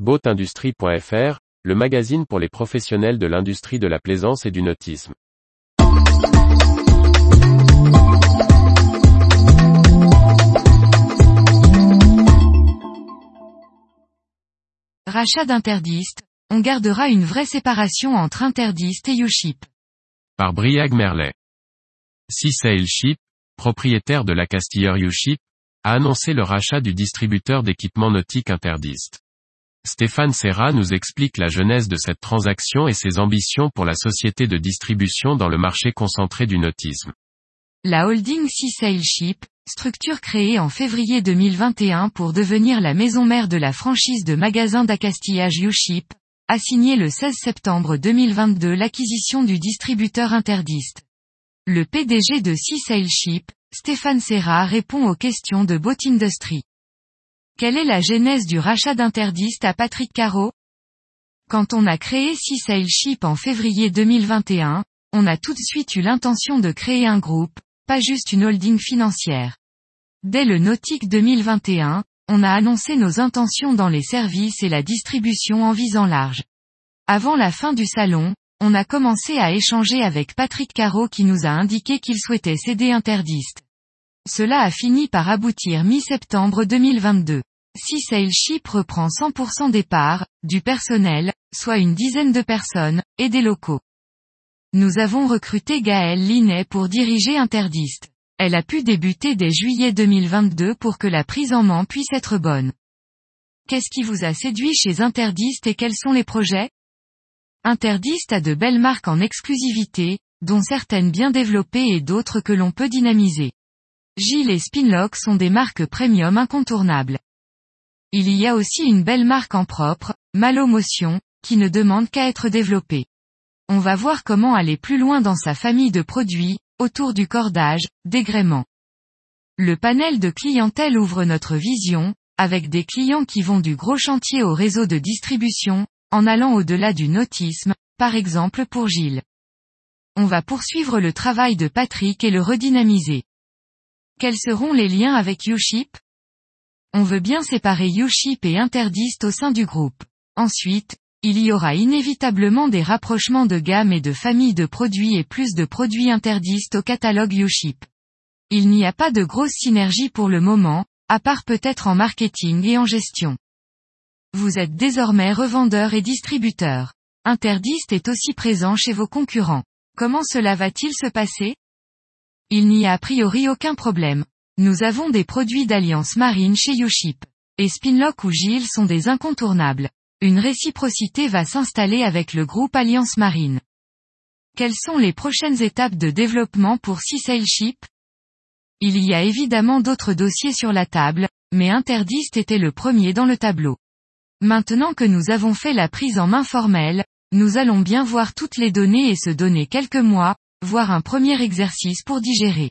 Boatindustrie.fr, le magazine pour les professionnels de l'industrie de la plaisance et du nautisme. Rachat d'Interdist, on gardera une vraie séparation entre Interdist et YouShip. Par Briag Merlet. Seasail Ship, propriétaire de la Castilleur YouShip, a annoncé le rachat du distributeur d'équipements nautiques Interdist. Stéphane Serra nous explique la genèse de cette transaction et ses ambitions pour la société de distribution dans le marché concentré du nautisme. La holding Seasail Ship, structure créée en février 2021 pour devenir la maison mère de la franchise de magasins d'accastillage YouShip, a signé le 16 septembre 2022 l'acquisition du distributeur Interdist. Le PDG de Seasail Ship, Stéphane Serra répond aux questions de Boat Industry. Quelle est la genèse du rachat d'Interdist à Patrick Caro? Quand on a créé Seasail Ship en février 2021, on a tout de suite eu l'intention de créer un groupe, pas juste une holding financière. Dès le Nautique 2021, on a annoncé nos intentions dans les services et la distribution en visant large. Avant la fin du salon, on a commencé à échanger avec Patrick Caro qui nous a indiqué qu'il souhaitait céder Interdist. Cela a fini par aboutir mi-septembre 2022. Ship reprend 100% des parts, du personnel, soit une dizaine de personnes, et des locaux. Nous avons recruté Gaëlle Linet pour diriger Interdist. Elle a pu débuter dès juillet 2022 pour que la prise en main puisse être bonne. Qu'est-ce qui vous a séduit chez Interdist et quels sont les projets? Interdist a de belles marques en exclusivité, dont certaines bien développées et d'autres que l'on peut dynamiser. Gilles et Spinlock sont des marques premium incontournables. Il y a aussi une belle marque en propre, Malomotion, qui ne demande qu'à être développée. On va voir comment aller plus loin dans sa famille de produits, autour du cordage, dégrément. Le panel de clientèle ouvre notre vision, avec des clients qui vont du gros chantier au réseau de distribution, en allant au-delà du nautisme, par exemple pour Gilles. On va poursuivre le travail de Patrick et le redynamiser. Quels seront les liens avec YouShip? On veut bien séparer YouShip et Interdist au sein du groupe. Ensuite, il y aura inévitablement des rapprochements de gamme et de familles de produits et plus de produits Interdist au catalogue YouShip. Il n'y a pas de grosse synergie pour le moment, à part peut-être en marketing et en gestion. Vous êtes désormais revendeur et distributeur. Interdist est aussi présent chez vos concurrents. Comment cela va-t-il se passer? Il n'y a a priori aucun problème. Nous avons des produits d'alliance marine chez YouShip. Et Spinlock ou Gilles sont des incontournables. Une réciprocité va s'installer avec le groupe Alliance Marine. Quelles sont les prochaines étapes de développement pour Seasail Ship? Il y a évidemment d'autres dossiers sur la table, mais Interdist était le premier dans le tableau. Maintenant que nous avons fait la prise en main formelle, nous allons bien voir toutes les données et se donner quelques mois, voire un premier exercice pour digérer.